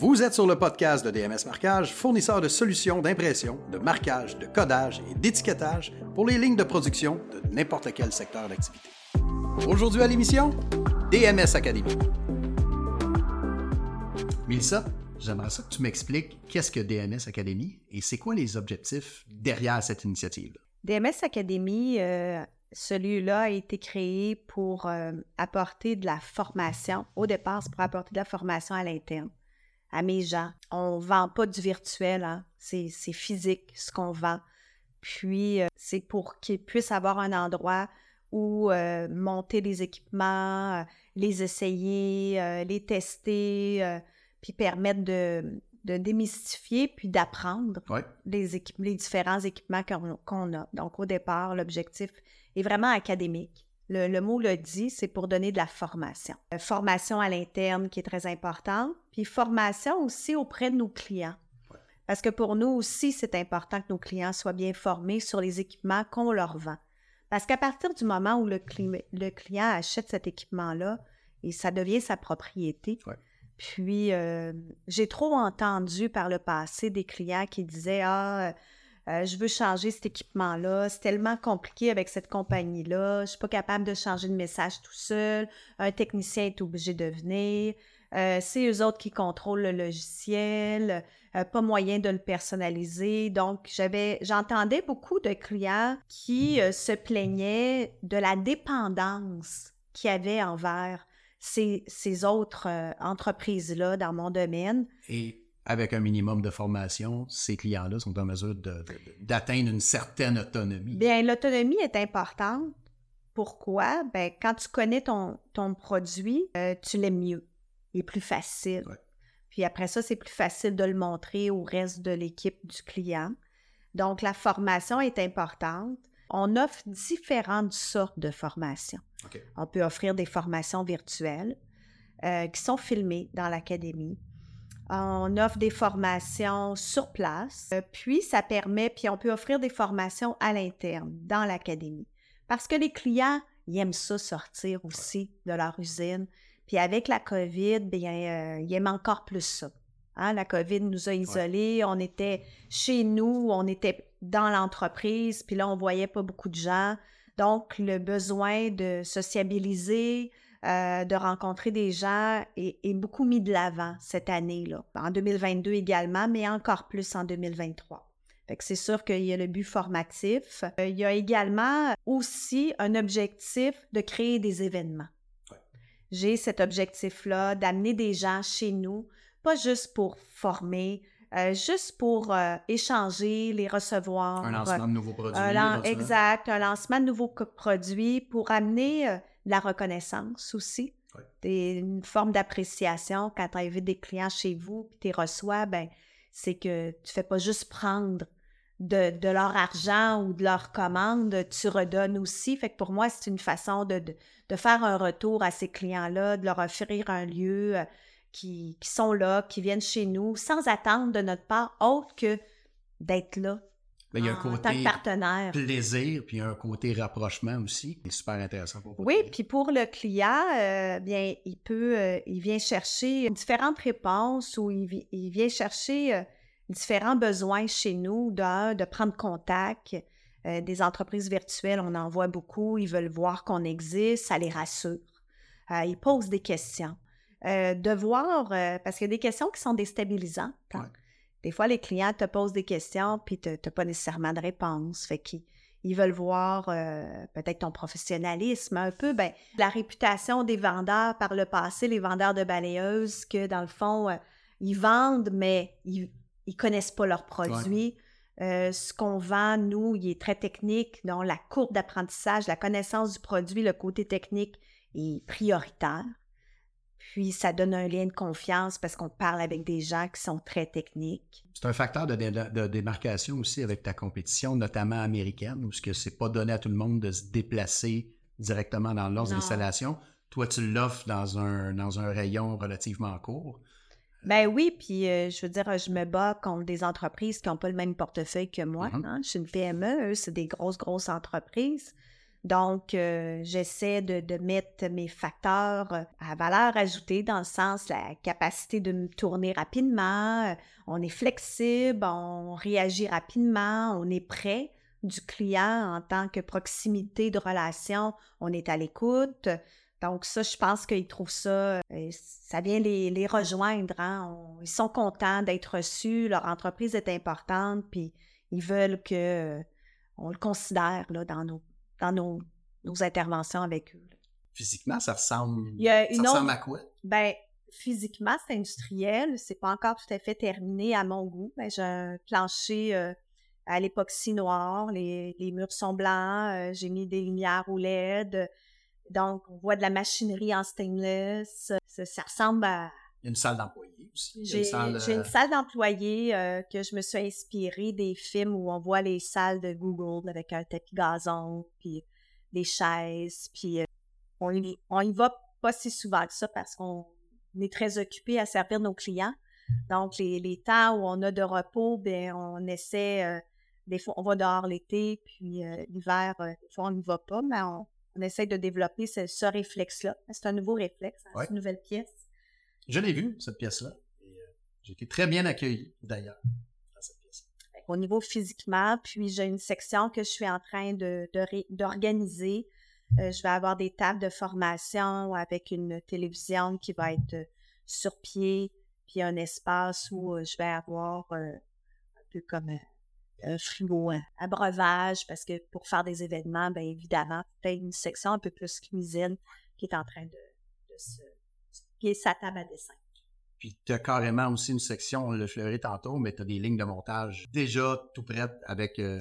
Vous êtes sur le podcast de DMS Marquage, fournisseur de solutions d'impression, de marquage, de codage et d'étiquetage pour les lignes de production de n'importe quel secteur d'activité. Aujourd'hui à l'émission, DMS Academy. Mélissa, j'aimerais ça que tu m'expliques qu'est-ce que DMS Academy et c'est quoi les objectifs derrière cette initiative. DMS Academy, euh, celui-là a été créé pour euh, apporter de la formation. Au départ, c'est pour apporter de la formation à l'interne à mes gens. On vend pas du virtuel, hein. c'est, physique ce qu'on vend. Puis, euh, c'est pour qu'ils puissent avoir un endroit où euh, monter les équipements, euh, les essayer, les tester, puis permettre de, démystifier puis d'apprendre les, les différents équipements qu'on a. Donc, au départ, l'objectif est vraiment académique. Le, mot le dit, c'est pour donner de la formation. Euh, formation à l'interne qui est très importante, puis formation aussi auprès de nos clients. Parce que pour nous aussi, c'est important que nos clients soient bien formés sur les équipements qu'on leur vend. Parce qu'à partir du moment où le, client achète cet équipement-là, et ça devient sa propriété. Puis, euh, j'ai trop entendu par le passé des clients qui disaient Ah, euh, je veux changer cet équipement-là. C'est tellement compliqué avec cette compagnie-là. Je suis pas capable de changer de message tout seul. Un technicien est obligé de venir. Euh, c'est eux autres qui contrôlent le logiciel. Euh, pas moyen de le personnaliser. Donc, j'avais, j'entendais beaucoup de clients qui se plaignaient de la dépendance qu'il y avait envers ces, autres entreprises-là dans mon domaine. Avec un minimum de formation, ces clients-là sont en mesure d'atteindre une certaine autonomie? Bien, l'autonomie est importante. Pourquoi? Bien, quand tu connais ton, ton produit, euh, tu l'aimes mieux. Il est plus facile. Puis après ça, c'est plus facile de le montrer au reste de l'équipe du client. Donc, la formation est importante. On offre différentes sortes de formations. On peut offrir des formations virtuelles euh, qui sont filmées dans l'académie. On offre des formations sur place, euh, puis ça permet, puis on peut offrir des formations à l'interne, dans l'académie. Parce que les clients, ils aiment ça sortir aussi de leur usine. Puis avec la COVID, bien, euh, ils aiment encore plus ça. Hein, la COVID nous a isolés, on était chez nous, on était dans l'entreprise, puis là, on voyait pas beaucoup de gens. Donc, le besoin de sociabiliser, euh, de rencontrer des gens est, beaucoup mis de l'avant cette année-là. En 2022 également, mais encore plus en 2023. c'est sûr qu'il y a le but formatif. Euh, il y a également aussi un objectif de créer des événements. J'ai cet objectif-là d'amener des gens chez nous, pas juste pour former, euh, juste pour échanger, les recevoir. Un lancement de nouveaux produits. exact, un lancement de nouveaux produits pour amener la reconnaissance aussi. une forme d'appréciation quand tu invites des clients chez vous puis tu les reçois, ben, c'est que tu fais pas juste prendre de, leur argent ou de leur commande, tu redonnes aussi. Fait que pour moi, c'est une façon de, de, faire un retour à ces clients-là, de leur offrir un lieu euh, qui, qui, sont là, qui viennent chez nous, sans attendre de notre part autre que d'être là, il y a un côté partenaire. plaisir, puis un côté rapprochement aussi. C'est super intéressant pour Oui, puis pour le client, euh, bien, il peut, euh, il vient chercher différentes réponses ou il, il vient chercher euh, différents besoins chez nous, de, de prendre contact. des entreprises virtuelles, on en voit beaucoup, ils veulent voir qu'on existe, ça les rassure. ils posent des questions. de voir, parce qu'il y a des questions qui sont déstabilisantes. Hein. Des fois, les clients te posent des questions, puis tu n'as pas nécessairement de réponse. Fait qu'ils ils veulent voir euh, peut-être ton professionnalisme, un peu ben, la réputation des vendeurs par le passé, les vendeurs de balayeuses, que dans le fond, euh, ils vendent, mais ils ne connaissent pas leurs produits. Euh, ce qu'on vend, nous, il est très technique. Donc, la courbe d'apprentissage, la connaissance du produit, le côté technique est prioritaire. Puis ça donne un lien de confiance parce qu'on parle avec des gens qui sont très techniques. C'est un facteur de, démarcation aussi avec ta compétition, notamment américaine, où ce que c'est pas donné à tout le monde de se déplacer directement dans leurs installations. Toi, tu l'offres dans un, dans un rayon relativement court. Ben oui, puis euh, je veux dire, je me bats contre des entreprises qui n'ont pas le même portefeuille que moi. Mm-hmm. Hein. Je suis une PME, eux, c'est des grosses, grosses entreprises. Donc, euh, j'essaie de, mettre mes facteurs euh, à valeur ajoutée dans le sens la capacité de me tourner rapidement, euh, on est flexible, on réagit rapidement, on est prêt du client en tant que proximité de relation, on est à l'écoute. Donc ça, je pense qu'ils trouvent ça, ça vient les, rejoindre. Hein. ils sont contents d'être reçus, leur entreprise est importante, puis ils veulent que on le considère là, dans nos dans nos, nos interventions avec eux. Physiquement, ça ressemble, ça ressemble à quoi? Ben, physiquement, c'est industriel. C'est pas encore tout à fait terminé à mon goût. Ben, j'ai un plancher euh, à l'époxy noir. Les, les, murs sont blancs. Euh, j'ai mis des lumières au LED. Donc, on voit de la machinerie en stainless. Ça, ça ressemble à, une salle d'employés aussi. J'ai une euh, salle, d'employés euh, que je me suis inspirée des films où on voit les salles de Google avec un tapis gazon, puis des chaises, puis euh, on, y, on y va pas si souvent que ça parce qu'on est très occupé à servir nos clients. Donc, les, les, temps où on a de repos, ben on essaie, des fois, on va dehors l'été, puis l'hiver, des fois, on n'y va pas, mais on, essaie de développer ce, réflexe-là. C'est un nouveau réflexe, hein, une nouvelle pièce. Je l'ai vu, cette pièce-là. Euh, j'ai été très bien accueilli, d'ailleurs, dans cette pièce. Au niveau physiquement, puis j'ai une section que je suis en train d'organiser. Euh, je vais avoir des tables de formation avec une télévision qui va être euh, sur pied, puis un espace où je vais avoir un peu comme un frigo à breuvage, parce que pour faire des événements, bien évidemment, peut-être une section un peu plus cuisine qui est en train de, de se qui est sa table à dessin. Puis tu as carrément aussi une section, on l'a fleuré tantôt, mais tu as des lignes de montage déjà tout prêtes avec, euh,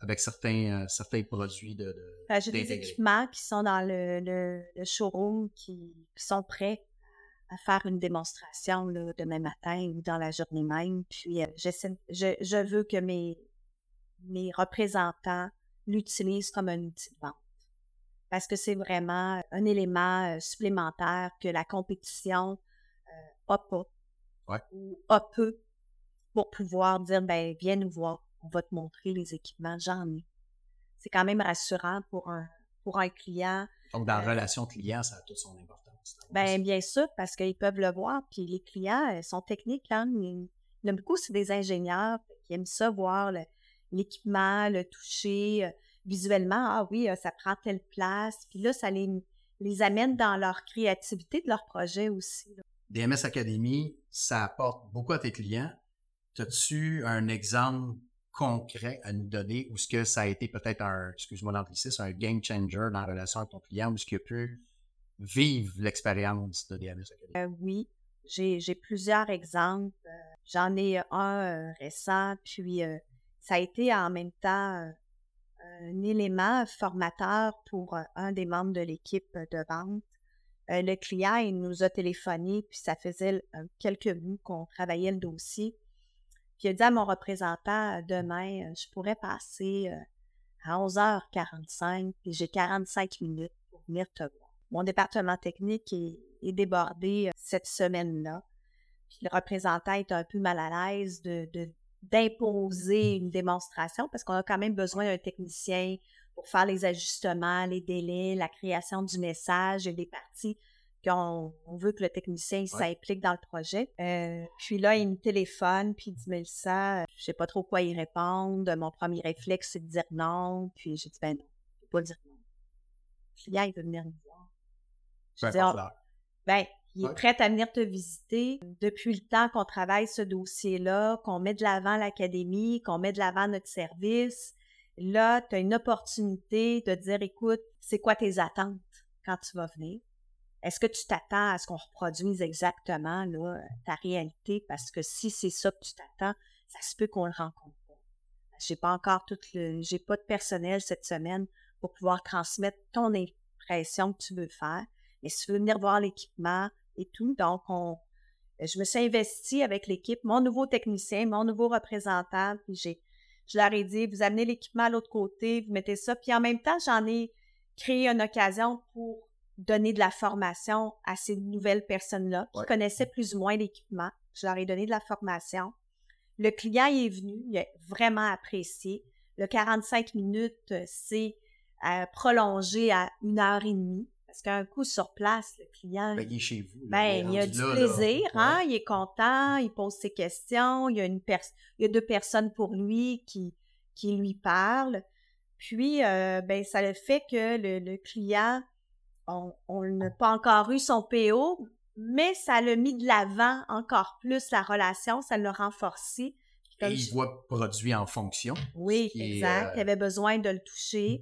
avec certains, euh, certains produits de. de J'ai des équipements qui sont dans le, le, showroom qui, sont prêts à faire une démonstration là, demain matin ou dans la journée même. Puis euh, je, je veux que mes, mes représentants l'utilisent comme un outil de vente parce que c'est vraiment un élément euh, supplémentaire que la compétition n'a euh, pas ou a peu pour pouvoir dire ben viens nous voir, on va te montrer les équipements, j'en ai. C'est quand même rassurant pour un pour un client. Donc dans la euh, relation client, ça a toute son importance. Ben bien sûr parce qu'ils peuvent le voir puis les clients sont techniques hein, il y en a beaucoup c'est des ingénieurs qui aiment ça voir l'équipement, le toucher visuellement, ah oui, euh, ça prend telle place. Puis là, ça les, les amène dans leur créativité de leur projet aussi. DMS Academy, ça apporte beaucoup à tes clients. As-tu un exemple concret à nous donner où ce que ça a été peut-être un, excuse-moi l'anglicisme, un game changer dans la relation avec ton client, où ce qu'il a pu vivre l'expérience de DMS Academy? Euh, oui, j'ai plusieurs exemples. Euh, j'en ai un récent, puis ça a été en même temps un élément formateur pour euh, un des membres de l'équipe de vente. Euh, le client, il nous a téléphoné, puis ça faisait quelques mois qu'on travaillait le dossier. Puis il a dit à mon représentant, demain, euh, je pourrais passer à 11h45, puis j'ai 45 minutes pour venir te voir. Mon département technique est, débordé cette semaine-là. Puis le représentant est un peu mal à l'aise de, de d'imposer une démonstration parce qu'on a quand même besoin d'un technicien pour faire les ajustements, les délais, la création du message et des parties qu'on on veut que le technicien s'implique dans le projet. Euh, puis là, il me téléphone, puis il dit Mélissa, je sais pas trop quoi y répondre. Mon premier réflexe, c'est de dire non. Puis j'ai dit ben non, je peux pas dire non. Le client, il veut venir me voir. Je dis, oh, ben, il est prêt à venir te visiter. Depuis le temps qu'on travaille ce dossier-là, qu'on met de l'avant l'académie, qu'on met de l'avant notre service, là, tu as une opportunité de dire, écoute, c'est quoi tes attentes quand tu vas venir? Est-ce que tu t'attends à ce qu'on reproduise exactement là, ta réalité? Parce que si c'est ça que tu t'attends, ça se peut qu'on le rencontre pas. J'ai pas encore tout le, j'ai pas de personnel cette semaine pour pouvoir transmettre ton impression que tu veux faire. Mais si tu veux venir voir l'équipement, et tout. Donc, on, je me suis investie avec l'équipe, mon nouveau technicien, mon nouveau représentant, puis j'ai, je leur ai dit, vous amenez l'équipement à l'autre côté, vous mettez ça. Puis en même temps, j'en ai créé une occasion pour donner de la formation à ces nouvelles personnes-là qui connaissaient plus ou moins l'équipement. Je leur ai donné de la formation. Le client est venu, il a vraiment apprécié. Le 45 minutes, c'est à prolonger à une heure et demie. Parce qu'un coup sur place, le client. Ben, il est chez vous. Ben, il a du plaisir, hein? Il est content, il pose ses questions, il y a, une il y a deux personnes pour lui qui, qui lui parlent. Puis, euh, ben, ça le fait que le, client, on n'a pas encore eu son PO, mais ça l'a mis de l'avant encore plus la relation, ça l'a renforcé. Et il voit produit en fonction. Oui, exact. Il euh, avait besoin de le toucher.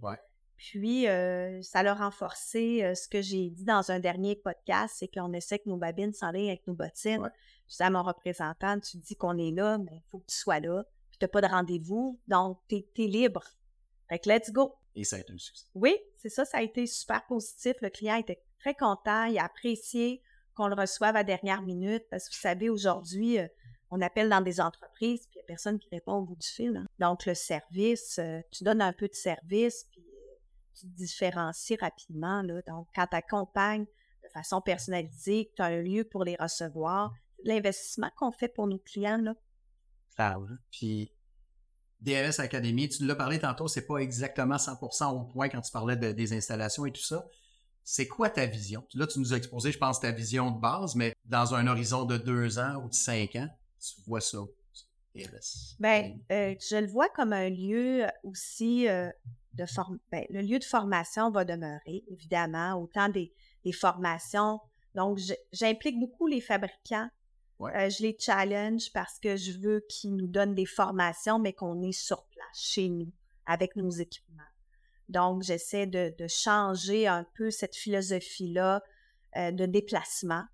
Puis, euh, ça l'a renforcé. Euh, ce que j'ai dit dans un dernier podcast, c'est qu'on essaie que nos babines s'enlignent avec nos bottines. Je dis à mon représentant, tu dis qu'on est là, mais il faut que tu sois là. Puis, tu n'as pas de rendez-vous, donc tu es, libre. Fait que let's go. Et ça a été un succès. Oui, c'est ça, ça a été super positif. Le client était très content, il a apprécié qu'on le reçoive à dernière minute parce que vous savez, aujourd'hui, on appelle dans des entreprises, puis il n'y a personne qui répond au bout du fil. Hein. Donc, le service, tu donnes un peu de service, te différencies rapidement. Là. Donc, quand tu accompagnes de façon personnalisée, que tu as un lieu pour les recevoir, l'investissement qu'on fait pour nos clients, là. Ah, Puis, DRS Academy, tu l'as parlé tantôt, c'est pas exactement 100% au point quand tu parlais des installations et tout ça. C'est quoi ta vision? Là, tu nous as exposé, je pense, ta vision de base, mais dans un horizon de deux ans ou de cinq ans, tu vois ça? Ben, euh, je le vois comme un lieu aussi euh, de. Ben, le lieu de formation va demeurer, évidemment, autant des, formations. Donc, j'implique beaucoup les fabricants. Euh, je les challenge parce que je veux qu'ils nous donnent des formations, mais qu'on est sur place, chez nous, avec nos équipements. Donc, j'essaie de, changer un peu cette philosophie-là de déplacement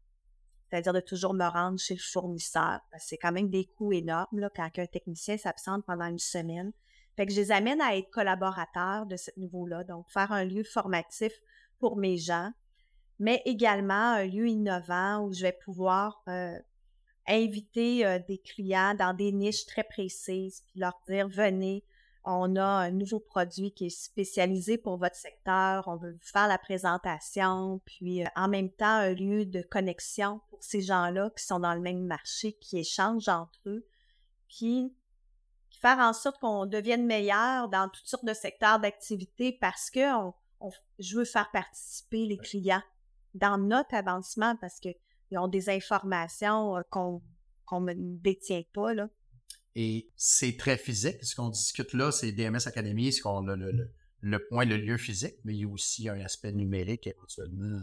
c'est-à-dire de toujours me rendre chez le fournisseur. C'est quand même des coûts énormes là, quand un technicien s'absente pendant une semaine. Fait que je les amène à être collaborateurs de ce niveau-là, donc faire un lieu formatif pour mes gens, mais également un lieu innovant où je vais pouvoir euh, inviter euh, des clients dans des niches très précises, puis leur dire venez, on a un nouveau produit qui est spécialisé pour votre secteur, on veut faire la présentation, puis euh, en même temps un lieu de connexion pour ces gens-là qui sont dans le même marché, qui échangent entre eux, puis faire en sorte qu'on devienne meilleur dans toutes sortes de secteurs d'activité parce que je veux faire participer les clients dans notre avancement parce qu'ils ont des informations euh, qu'on ne détient pas. Là. Et c'est très physique. Ce qu'on discute là, c'est DMS Academy, c'est qu'on a le, le, point, le lieu physique, mais il y a aussi un aspect numérique éventuellement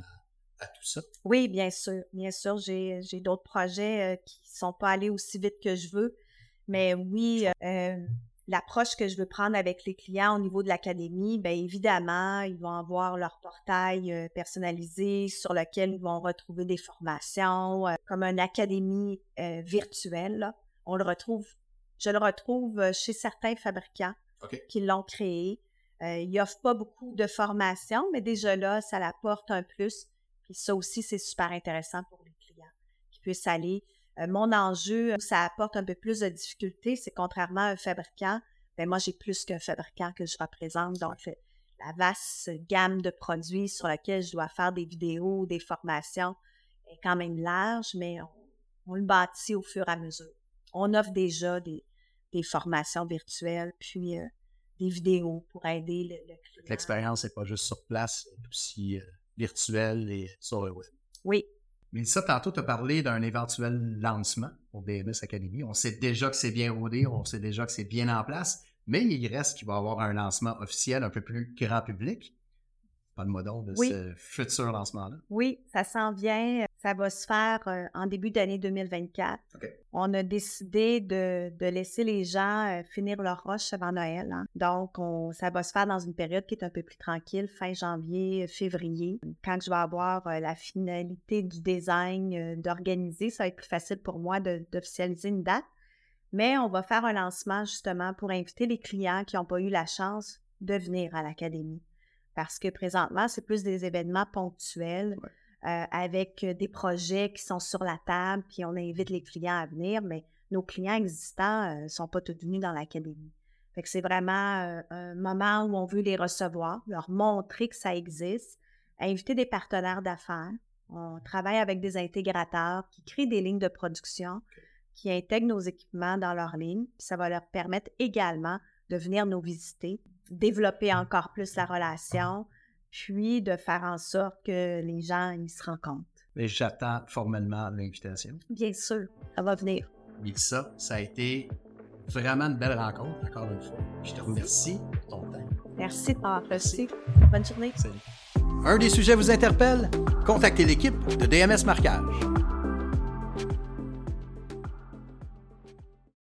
à, tout ça. Oui, bien sûr. Bien sûr, j'ai d'autres projets euh, qui ne sont pas allés aussi vite que je veux. Mais oui, euh, l'approche que je veux prendre avec les clients au niveau de l'académie, bien évidemment, ils vont avoir leur portail euh, personnalisé sur lequel ils vont retrouver des formations, comme une académie virtuelle. On le retrouve je le retrouve euh, chez certains fabricants qui l'ont créé. Euh, ils n'offrent pas beaucoup de formation, mais déjà là, ça l'apporte un plus. Puis ça aussi, c'est super intéressant pour les clients qui puissent aller. Euh, mon enjeu, ça apporte un peu plus de difficultés, c'est contrairement à un fabricant, ben moi, j'ai plus qu'un fabricant que je représente. Donc, la vaste gamme de produits sur laquelle je dois faire des vidéos, des formations est quand même large, mais on le bâtit au fur et à mesure. On offre déjà des, des formations virtuelles, puis euh, des vidéos pour aider le, client. L'expérience n'est pas juste sur place, c'est aussi euh, virtuelle et sur le web. Oui. Mais ça, tantôt, tu as parlé d'un éventuel lancement pour DMS Academy. On sait déjà que c'est bien rodé, on sait déjà que c'est bien en place, mais il reste qu'il va y avoir un lancement officiel un peu plus grand public. De de ce futur lancement-là. Oui, ça s'en vient. Ça va se faire euh, en début d'année 2024. On a décidé de, laisser les gens euh, finir leur roche avant Noël. Hein. Donc, ça va se faire dans une période qui est un peu plus tranquille, fin janvier, février. Quand je vais avoir euh, la finalité du design, d'organiser, ça va être plus facile pour moi d'officialiser une date. Mais on va faire un lancement justement pour inviter les clients qui n'ont pas eu la chance de venir à l'académie. Parce que présentement, c'est plus des événements ponctuels. Euh, avec euh, des projets qui sont sur la table, puis on invite les clients à venir, mais nos clients existants ne euh, sont pas tous venus dans l'académie. Fait que c'est vraiment un moment où on veut les recevoir, leur montrer que ça existe, inviter des partenaires d'affaires. On travaille avec des intégrateurs qui créent des lignes de production, qui intègrent nos équipements dans leurs lignes, puis ça va leur permettre également de venir nous visiter. développer encore plus la relation, puis de faire en sorte que les gens ils se rencontrent. Mais j'attends formellement l'invitation. Bien sûr, ça va venir. ça, ça a été vraiment une belle rencontre, encore une fois. Je te remercie pour ton temps. Merci de m'avoir reçu. Bonne journée. Un des sujets vous interpelle? Contactez l'équipe de DMS Marquage.